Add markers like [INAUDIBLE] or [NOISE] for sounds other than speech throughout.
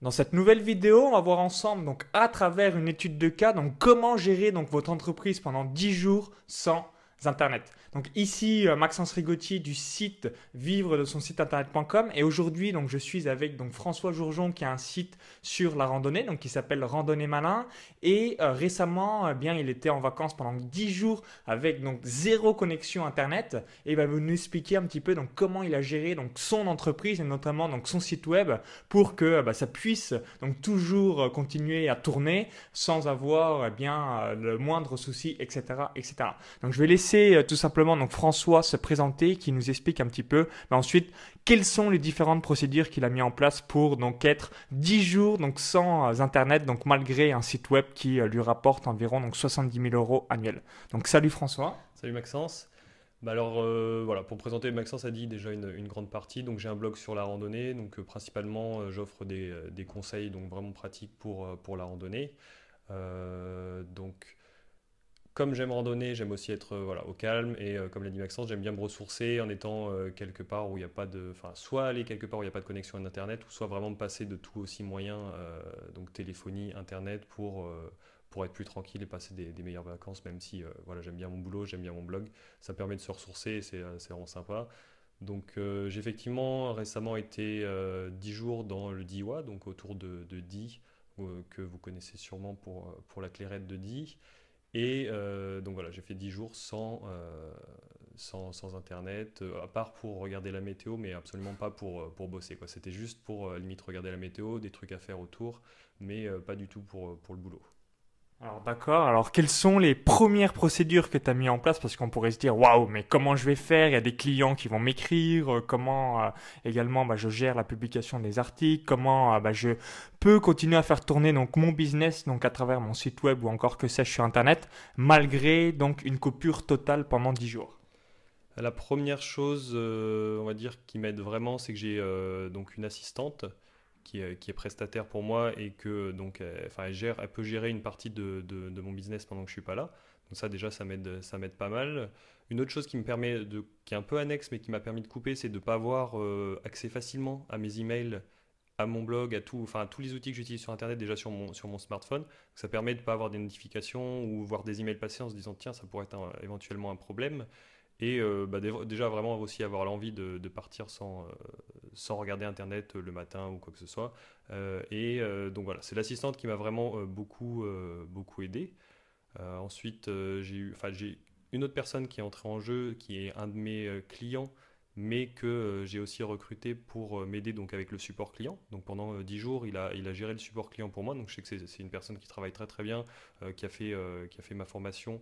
Dans cette nouvelle vidéo, on va voir ensemble, donc à travers une étude de cas, donc comment gérer votre entreprise pendant 10 jours sans Internet. Donc ici, euh, Maxence Rigotti du site vivre de son site internet.com et aujourd'hui, donc je suis avec donc François Jourjon qui a un site sur la randonnée, donc qui s'appelle Randonnée Malin et euh, récemment, eh bien, il était en vacances pendant 10 jours avec donc zéro connexion Internet et il va nous expliquer un petit peu donc comment il a géré donc son entreprise et notamment donc son site web pour que bah, ça puisse donc toujours continuer à tourner sans avoir bien le moindre souci, etc., etc. Donc je vais laisser euh, tout simplement donc François se présenter, qui nous explique un petit peu ensuite quelles sont les différentes procédures qu'il a mis en place pour donc être 10 jours donc sans euh, internet donc malgré un site web qui euh, lui rapporte environ donc 70 000 euros annuels. Donc salut François. Salut Maxence. Bah alors voilà, pour présenter, Maxence a dit déjà une, grande partie. Donc j'ai un blog sur la randonnée, donc principalement j'offre des, des, conseils donc vraiment pratiques pour, pour la randonnée. donc comme j'aime randonner, j'aime aussi être euh, voilà, au calme et euh, comme l'a dit Maxence, j'aime bien me ressourcer en étant euh, quelque part où il n'y a pas de. Enfin, soit aller quelque part où il n'y a pas de connexion à Internet, ou soit vraiment me passer de tout aussi moyen, donc téléphonie, Internet, pour, pour être plus tranquille et passer des, meilleures vacances, même si voilà, j'aime bien mon boulot, j'aime bien mon blog. Ça permet de se ressourcer et c'est vraiment sympa. Donc j'ai effectivement récemment été 10 jours dans le Diwa, donc autour de, de Die, que vous connaissez sûrement pour, pour la clairette de Die. Et euh, donc voilà, j'ai fait 10 jours sans, euh, sans, sans, internet, euh, à part pour regarder la météo, mais absolument pas pour, bosser. Quoi. C'était juste pour limite regarder la météo, des trucs à faire autour, mais pas du tout pour le boulot. Alors d'accord, alors quelles sont les premières procédures que tu as mis en place? Parce qu'on pourrait se dire, waouh, mais comment je vais faire? Il y a des clients qui vont m'écrire, euh, comment euh, également bah, je gère la publication des articles, comment euh, bah, je peux continuer à faire tourner donc mon business donc à travers mon site web ou encore que sais-je sur Internet, malgré donc une coupure totale pendant 10 jours. La première chose, on va dire, qui m'aide vraiment, c'est que j'ai donc une assistante qui est, prestataire pour moi et que donc enfin elle, gère, elle peut gérer une partie de, de, mon business pendant que je suis pas là. Donc ça déjà ça m'aide ça m'aide pas mal. Une autre chose qui me permet de qui est un peu annexe mais qui m'a permis de couper, c'est de ne pas avoir euh, accès facilement à mes emails, à mon blog, à tout, enfin à tous les outils que j'utilise sur internet déjà sur mon sur mon smartphone. ça permet de ne pas avoir des notifications ou voir des emails passer en se disant tiens ça pourrait être éventuellement un problème. Et euh, bah, déjà vraiment aussi avoir l'envie de, partir sans, euh, sans regarder Internet le matin ou quoi que ce soit. Euh, et donc voilà, c'est l'assistante qui m'a vraiment beaucoup, beaucoup aidé. ensuite, j'ai eu, j'ai une autre personne qui est entrée en jeu, qui est un de mes clients, mais que j'ai aussi recruté pour m'aider donc avec le support client. Donc pendant 10 jours, il a, il a géré le support client pour moi. Donc je sais que c'est une personne qui travaille très très bien, qui, a fait, qui a fait ma formation.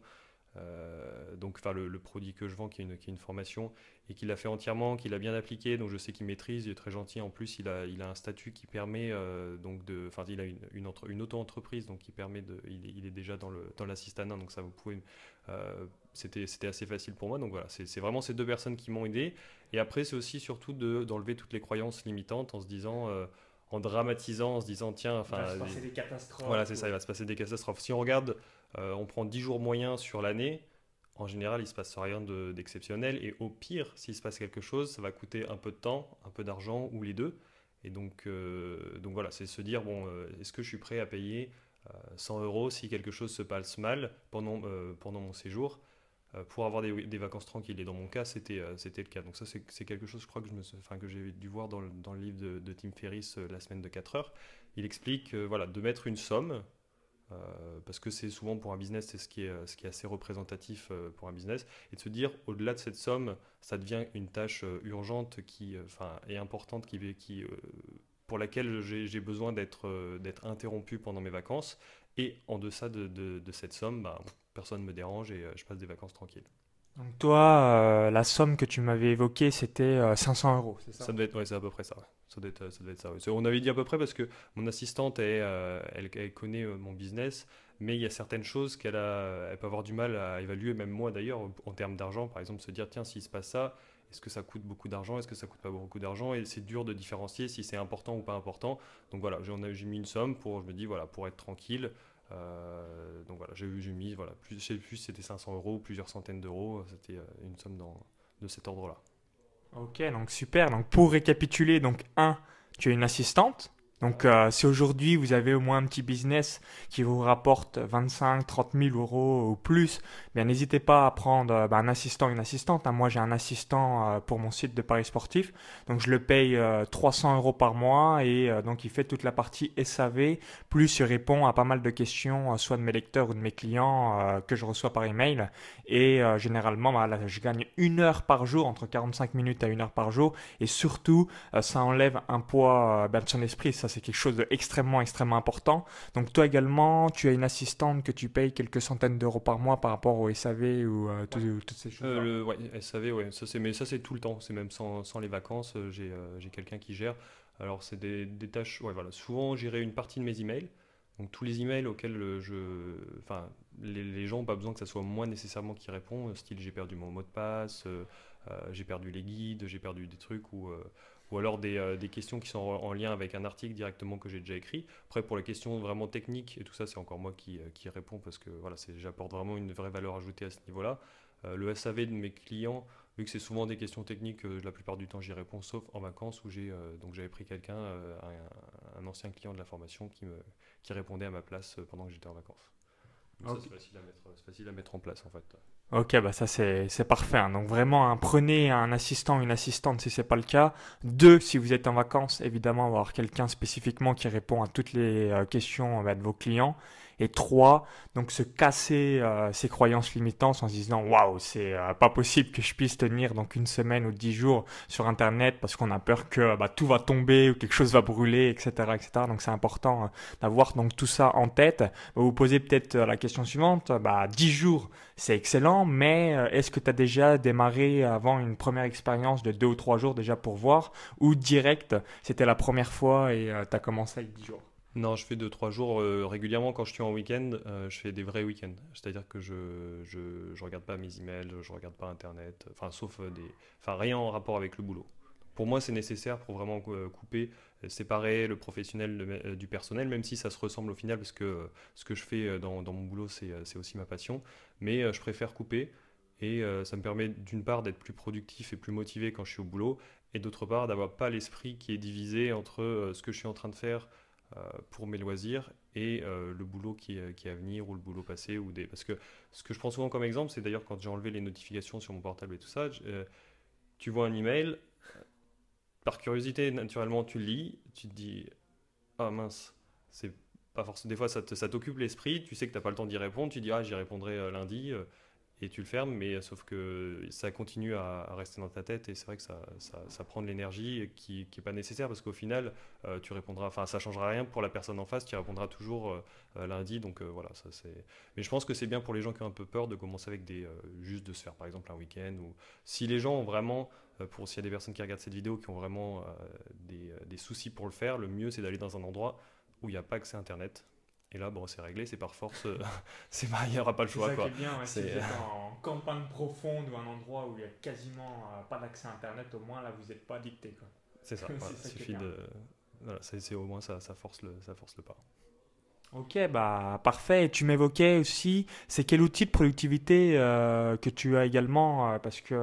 Euh, donc enfin le, produit que je vends qui est une, qui est une formation et qu'il a fait entièrement, qu'il a bien appliqué, donc je sais qu'il maîtrise, il est très gentil. En plus, il a, il a un statut qui permet euh, donc de, enfin il a une, une, une auto-entreprise donc qui permet de, il est, déjà dans le dans l'assistanat, donc ça vous pouvez, euh, c'était c'était assez facile pour moi. Donc voilà, c'est vraiment ces deux personnes qui m'ont aidé. Et après, c'est aussi surtout d'enlever toutes les croyances limitantes en se disant en dramatisant, en se disant tiens, enfin, il va se passer des catastrophes. Voilà, c'est ça, il va se passer des catastrophes. Si on regarde euh, on prend 10 jours moyens sur l'année, en général, il ne se passe rien d'exceptionnel. et au pire, s'il se passe quelque chose, ça va coûter un peu de temps, un peu d'argent ou les deux. Et donc, euh, donc voilà, c'est se dire, bon, euh, est-ce que je suis prêt à payer 100 euros si quelque chose se passe mal pendant, pendant mon séjour? Pour avoir des, vacances tranquilles. Et dans mon cas, c'était le cas. Donc ça, c'est quelque chose, je crois, que j'ai dû voir dans le, dans le livre de, de, Tim Ferriss, La semaine de 4 heures. Il explique voilà, de mettre une somme euh, parce que c'est souvent pour un business, c'est ce qui est, ce qui est assez représentatif euh, pour un business, et de se dire, au-delà de cette somme, ça devient une tâche euh, urgente qui, enfin, et importante qui, pour laquelle j'ai besoin d'être d'être interrompu pendant mes vacances, et en deçà de, de, cette somme, bah, personne ne me dérange et je passe des vacances tranquilles. Donc toi, la somme que tu m'avais évoquée, c'était 500 euros, c'est ça? Ça être, ouais, c'est à peu près ça. Ça doit doit être ça. On avait dit à peu près parce que mon assistante, elle, euh, connaît euh, mon business, mais il y a certaines choses qu'elle peut avoir du mal à évaluer, même moi d'ailleurs, en termes d'argent. Par exemple, se dire, tiens, s'il se passe ça, est-ce que ça coûte beaucoup d'argent? Est-ce que ça coûte pas beaucoup d'argent? Et c'est dur de différencier si c'est important ou pas important. Donc voilà, j'ai mis une somme pour, je me dis, voilà, pour être tranquille. Euh, donc voilà, j'ai mis, voilà, plus, je sais plus si c'était 500 euros ou plusieurs centaines d'euros. C'était une somme dans, de cet ordre-là. Ok, donc super. Donc pour récapituler, donc 1, tu as une assistante Donc euh, si aujourd'hui vous avez au moins un petit business qui vous rapporte 25, 30 000 euros ou plus, bien n'hésitez pas à prendre euh, bah, un assistant, une assistante. Hein. Moi j'ai un assistant euh, pour mon site de paris sportif, donc je le paye 300 euros par mois et donc il fait toute la partie SAV, plus il répond à pas mal de questions, soit de mes lecteurs ou de mes clients que je reçois par email. Et généralement, bah, je gagne une heure par jour, entre 45 minutes à une heure par jour, et surtout ça enlève un poids bah, de son esprit c'est quelque chose d'extrêmement, extrêmement important. Donc toi également, tu as une assistante que tu payes quelques centaines d'euros par mois par rapport au SAV ou euh, toutes ces choses. Euh, le SAV, ouais, ça c'est, mais ça c'est tout le temps. C'est même sans, sans les vacances. Euh, j'ai, j'ai quelqu'un qui gère. Alors c'est des, des, tâches. Ouais, voilà. Souvent, gérer une partie de mes emails. Donc tous les emails auxquels je, enfin, les, les gens n'ont pas besoin que ce soit moi nécessairement qui répond. Style, j'ai perdu mon mot de passe, j'ai perdu les guides, j'ai perdu des trucs ou ou alors euh, des, questions qui sont en, lien avec un article directement que j'ai déjà écrit. Après, pour les questions vraiment techniques et tout ça, c'est encore moi qui, euh, qui réponds parce que voilà, j'apporte vraiment une vraie valeur ajoutée à ce niveau-là. Euh, le SAV de mes clients, vu que c'est souvent des questions techniques, la plupart du temps j'y réponds, sauf en vacances où j'ai donc j'avais pris quelqu'un, un, ancien client de la formation qui, me, qui répondait à ma place pendant que j'étais en vacances. Ça, c'est facile, facile, à mettre en place en fait. Ok, bah ça c'est parfait. Hein. Donc vraiment, hein, prenez un assistant, une assistante si c'est pas le cas. Deux, si vous êtes en vacances, évidemment, avoir quelqu'un spécifiquement qui répond à toutes les euh, questions bah, de vos clients. Et trois, donc se casser euh, ses croyances limitantes en se disant waouh, c'est euh, pas possible que je puisse tenir donc une semaine ou dix jours sur Internet parce qu'on a peur que bah, tout va tomber ou quelque chose va brûler, etc., etc. Donc c'est important euh, d'avoir donc tout ça en tête. Vous vous posez peut-être la question suivante bah 10 jours, c'est excellent, mais est-ce que tu as déjà démarré avant une première expérience de deux ou trois jours déjà pour voir ou direct, c'était la première fois et tu as commencé avec 10 jours? Non, je fais 2-3 jours euh, régulièrement quand je suis en week-end. Euh, je fais des vrais week-ends. C'est-à-dire que je, je, je, regarde pas mes emails, je regarde pas Internet, enfin, sauf euh, des. Enfin, rien en rapport avec le boulot. Pour moi, c'est nécessaire pour vraiment couper, séparer le professionnel du personnel, même si ça se ressemble au final, parce que ce que je fais dans, dans mon boulot, c'est aussi ma passion. Mais je préfère couper. Et ça me permet d'une part d'être plus productif et plus motivé quand je suis au boulot, et d'autre part d'avoir pas l'esprit qui est divisé entre ce que je suis en train de faire, pour mes loisirs et euh, le boulot qui est, qui est, à venir ou le boulot passé ou des parce que ce que je prends souvent comme exemple c'est d'ailleurs quand j'ai enlevé les notifications sur mon portable et tout ça euh, tu vois un email par curiosité naturellement tu lis tu te dis ah mince c'est pas forcément des fois ça t'occupe l'esprit tu sais que t'as pas le temps d'y répondre tu dis ah j'y répondrai lundi et tu le fermes, mais sauf que ça continue à, rester dans ta tête et c'est vrai que ça, prend de l'énergie qui n'est pas nécessaire parce qu'au final, euh, tu répondras, enfin, ça changera rien pour la personne en face, tu répondras toujours euh, euh, lundi, donc voilà, ça c'est. Mais je pense que c'est bien pour les gens qui ont un peu peur de commencer avec des, juste de se faire par exemple un week-end ou si les gens ont vraiment, pour s'il y a des personnes qui regardent cette vidéo qui ont vraiment des, des soucis pour le faire, le mieux c'est d'aller dans un endroit où il n'y a pas accès Internet et là, bon, c'est réglé, c'est par force, euh, [LAUGHS] c'est il n'y aura pas le choix. C'est ça qui est bien, si vous êtes en campagne profonde ou un endroit où il n'y a quasiment euh, pas d'accès à Internet, au moins là, vous n'êtes pas dicté. C'est ça, [LAUGHS] il suffit de... Voilà, c'est au moins ça, ça, force le, ça force le pas. Ok, bah parfait. Et tu m'évoquais aussi, c'est quel outil de productivité euh, que tu as également, parce que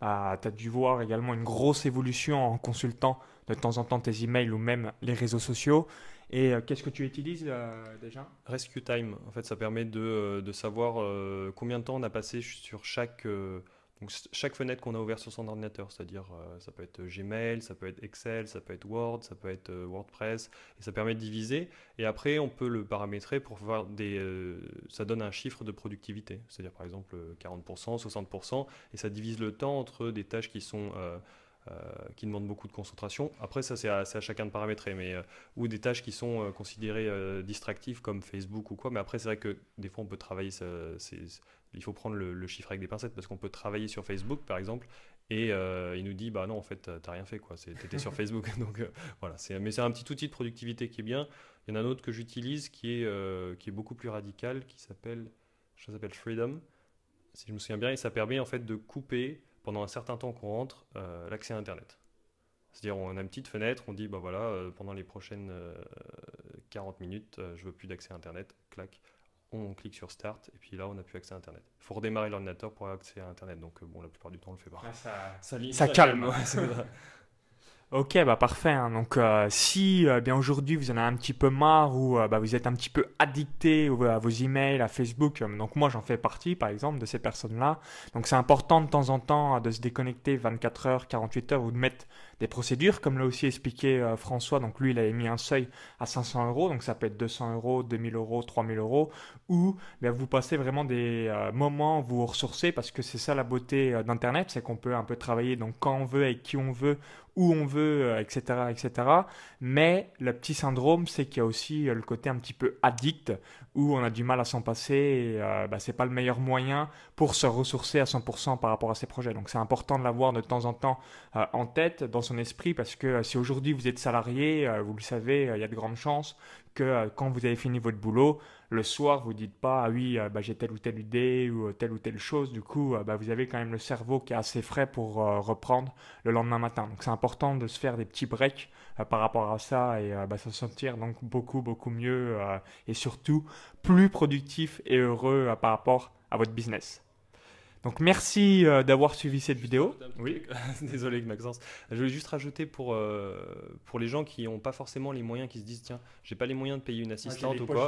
bah, tu as dû voir également une grosse évolution en consultant de temps en temps tes emails ou même les réseaux sociaux. Et euh, qu'est-ce que tu utilises euh, déjà? Rescue Time, en fait, ça permet de, euh, de savoir combien de temps on a passé sur chaque, donc, chaque fenêtre qu'on a ouverte sur son ordinateur. C'est-à-dire, ça peut être Gmail, ça peut être Excel, ça peut être Word, ça peut être WordPress, et ça permet de diviser. Et après, on peut le paramétrer pour voir des. ça donne un chiffre de productivité, c'est-à-dire par exemple 40%, 60%, et ça divise le temps entre des tâches qui sont qui demandent beaucoup de concentration. Après, ça, c'est à, chacun de paramétrer, mais, euh, ou des tâches qui sont euh, considérées distractives comme Facebook ou quoi. Mais après, c'est vrai que des fois, on peut travailler, il faut prendre le, chiffre avec des pincettes parce qu'on peut travailler sur Facebook, par exemple, et il nous dit, bah non, en fait, t'as rien fait, quoi. T'étais sur [LAUGHS] Facebook. [LAUGHS] Donc voilà, mais c'est un petit outil de productivité qui est bien. Il y en a un autre que j'utilise qui, est qui est beaucoup plus radical, qui s'appelle, ça s'appelle Freedom, si je me souviens bien, et ça permet en fait de couper pendant un certain temps qu'on rentre, euh, l'accès à Internet. C'est-à-dire, on a une petite fenêtre, on dit, bah voilà, euh, pendant les prochaines 40 euh, minutes, je veux plus d'accès à Internet, clac, on clique sur Start, et puis là, on n'a plus accès à Internet. Il faut redémarrer l'ordinateur pour avoir accès à Internet, donc bon, la plupart du temps, on le fait pas. Ah, ça, ça, calme. [LAUGHS] Ok, bah parfait. hein. Donc, euh, si euh, bien aujourd'hui vous en avez un petit peu marre ou euh, bah, vous êtes un petit peu addicté à vos emails, à Facebook, donc moi j'en fais partie par exemple de ces personnes-là. Donc, c'est important de temps en temps de se déconnecter 24 heures, 48 heures ou de mettre des procédures, comme l'a aussi expliqué François. Donc, lui, il avait mis un seuil à 500 euros, donc ça peut être 200 euros, 2000 euros, 3000 euros, ou bien, vous passez vraiment des moments vous ressourcez parce que c'est ça la beauté d'Internet, c'est qu'on peut un peu travailler donc quand on veut, avec qui on veut où on veut, euh, etc., etc. Mais le petit syndrome, c'est qu'il y a aussi euh, le côté un petit peu addict, où on a du mal à s'en passer, et euh, bah, c'est pas le meilleur moyen pour se ressourcer à 100% par rapport à ses projets. Donc c'est important de l'avoir de temps en temps euh, en tête, dans son esprit, parce que si aujourd'hui vous êtes salarié, vous le savez, il y a de grandes chances euh, quand vous avez fini votre boulot, le soir, vous dites pas, ah oui, euh, bah, j'ai telle ou telle idée ou euh, telle ou telle chose. Du coup, bah, vous avez quand même le cerveau qui est assez frais pour reprendre le lendemain matin. Donc c'est important de se faire des petits breaks par rapport à ça et bah, se sentir donc beaucoup beaucoup mieux et surtout plus productif et heureux par rapport à votre business. Donc merci euh, d'avoir suivi cette vidéo. Oui. [LAUGHS] Désolé Maxence. Je voulais juste rajouter pour, euh, pour les gens qui n'ont pas forcément les moyens, qui se disent tiens, j'ai pas les moyens de payer une assistante ou quoi.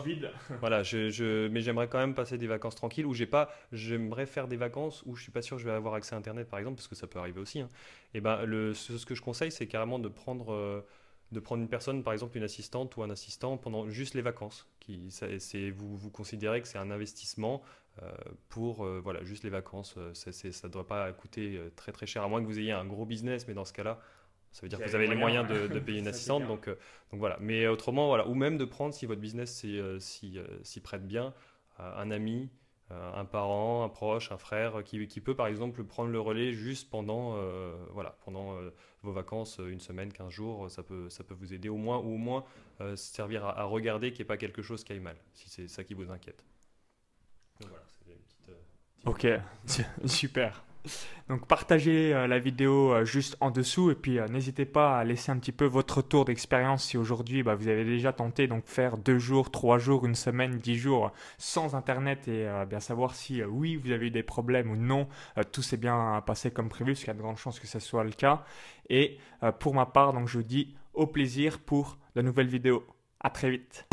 [LAUGHS] Voilà, je, je- mais j'aimerais quand même passer des vacances tranquilles où j'ai pas, j'aimerais faire des vacances où je suis pas sûr que je vais avoir accès à Internet par exemple parce que ça peut arriver aussi. hein. Et ben le, ce, ce que je conseille c'est carrément de prendre euh, de prendre une personne par exemple une assistante ou un assistant pendant juste les vacances. Qui c'est vous vous considérez que c'est un investissement euh, pour euh, voilà juste les vacances. Euh, ça ne doit pas coûter très très cher à moins que vous ayez un gros business, mais dans ce cas-là. Ça veut dire que vous avez les moyens moyens. de, de payer [LAUGHS] une assistante, donc, euh, donc voilà. Mais autrement, voilà. Ou même de prendre, si votre business s'y euh, s'y prête bien, un ami, un parent, un proche, un frère, euh, qui, qui peut par exemple prendre le relais juste pendant, euh, voilà, pendant euh, vos vacances, euh, une semaine, 15 jours, euh, ça peut, ça peut vous aider au moins, ou au moins euh, servir à, à regarder qu'il n'y ait pas quelque chose qui aille mal, si c'est ça qui vous inquiète. Donc voilà, c'est une petite, euh, petite- Ok, [LAUGHS] super. Donc partagez euh, la vidéo euh, juste en dessous et puis euh, n'hésitez pas à laisser un petit peu votre retour d'expérience si aujourd'hui bah, vous avez déjà tenté donc faire deux jours, trois jours, une semaine, dix jours sans internet et bien savoir si oui vous avez eu des problèmes ou non, tout s'est bien passé comme prévu parce qu'il y a de grandes chances que ce soit le cas. Et pour ma part donc je vous dis au plaisir pour de nouvelles vidéos. À très vite.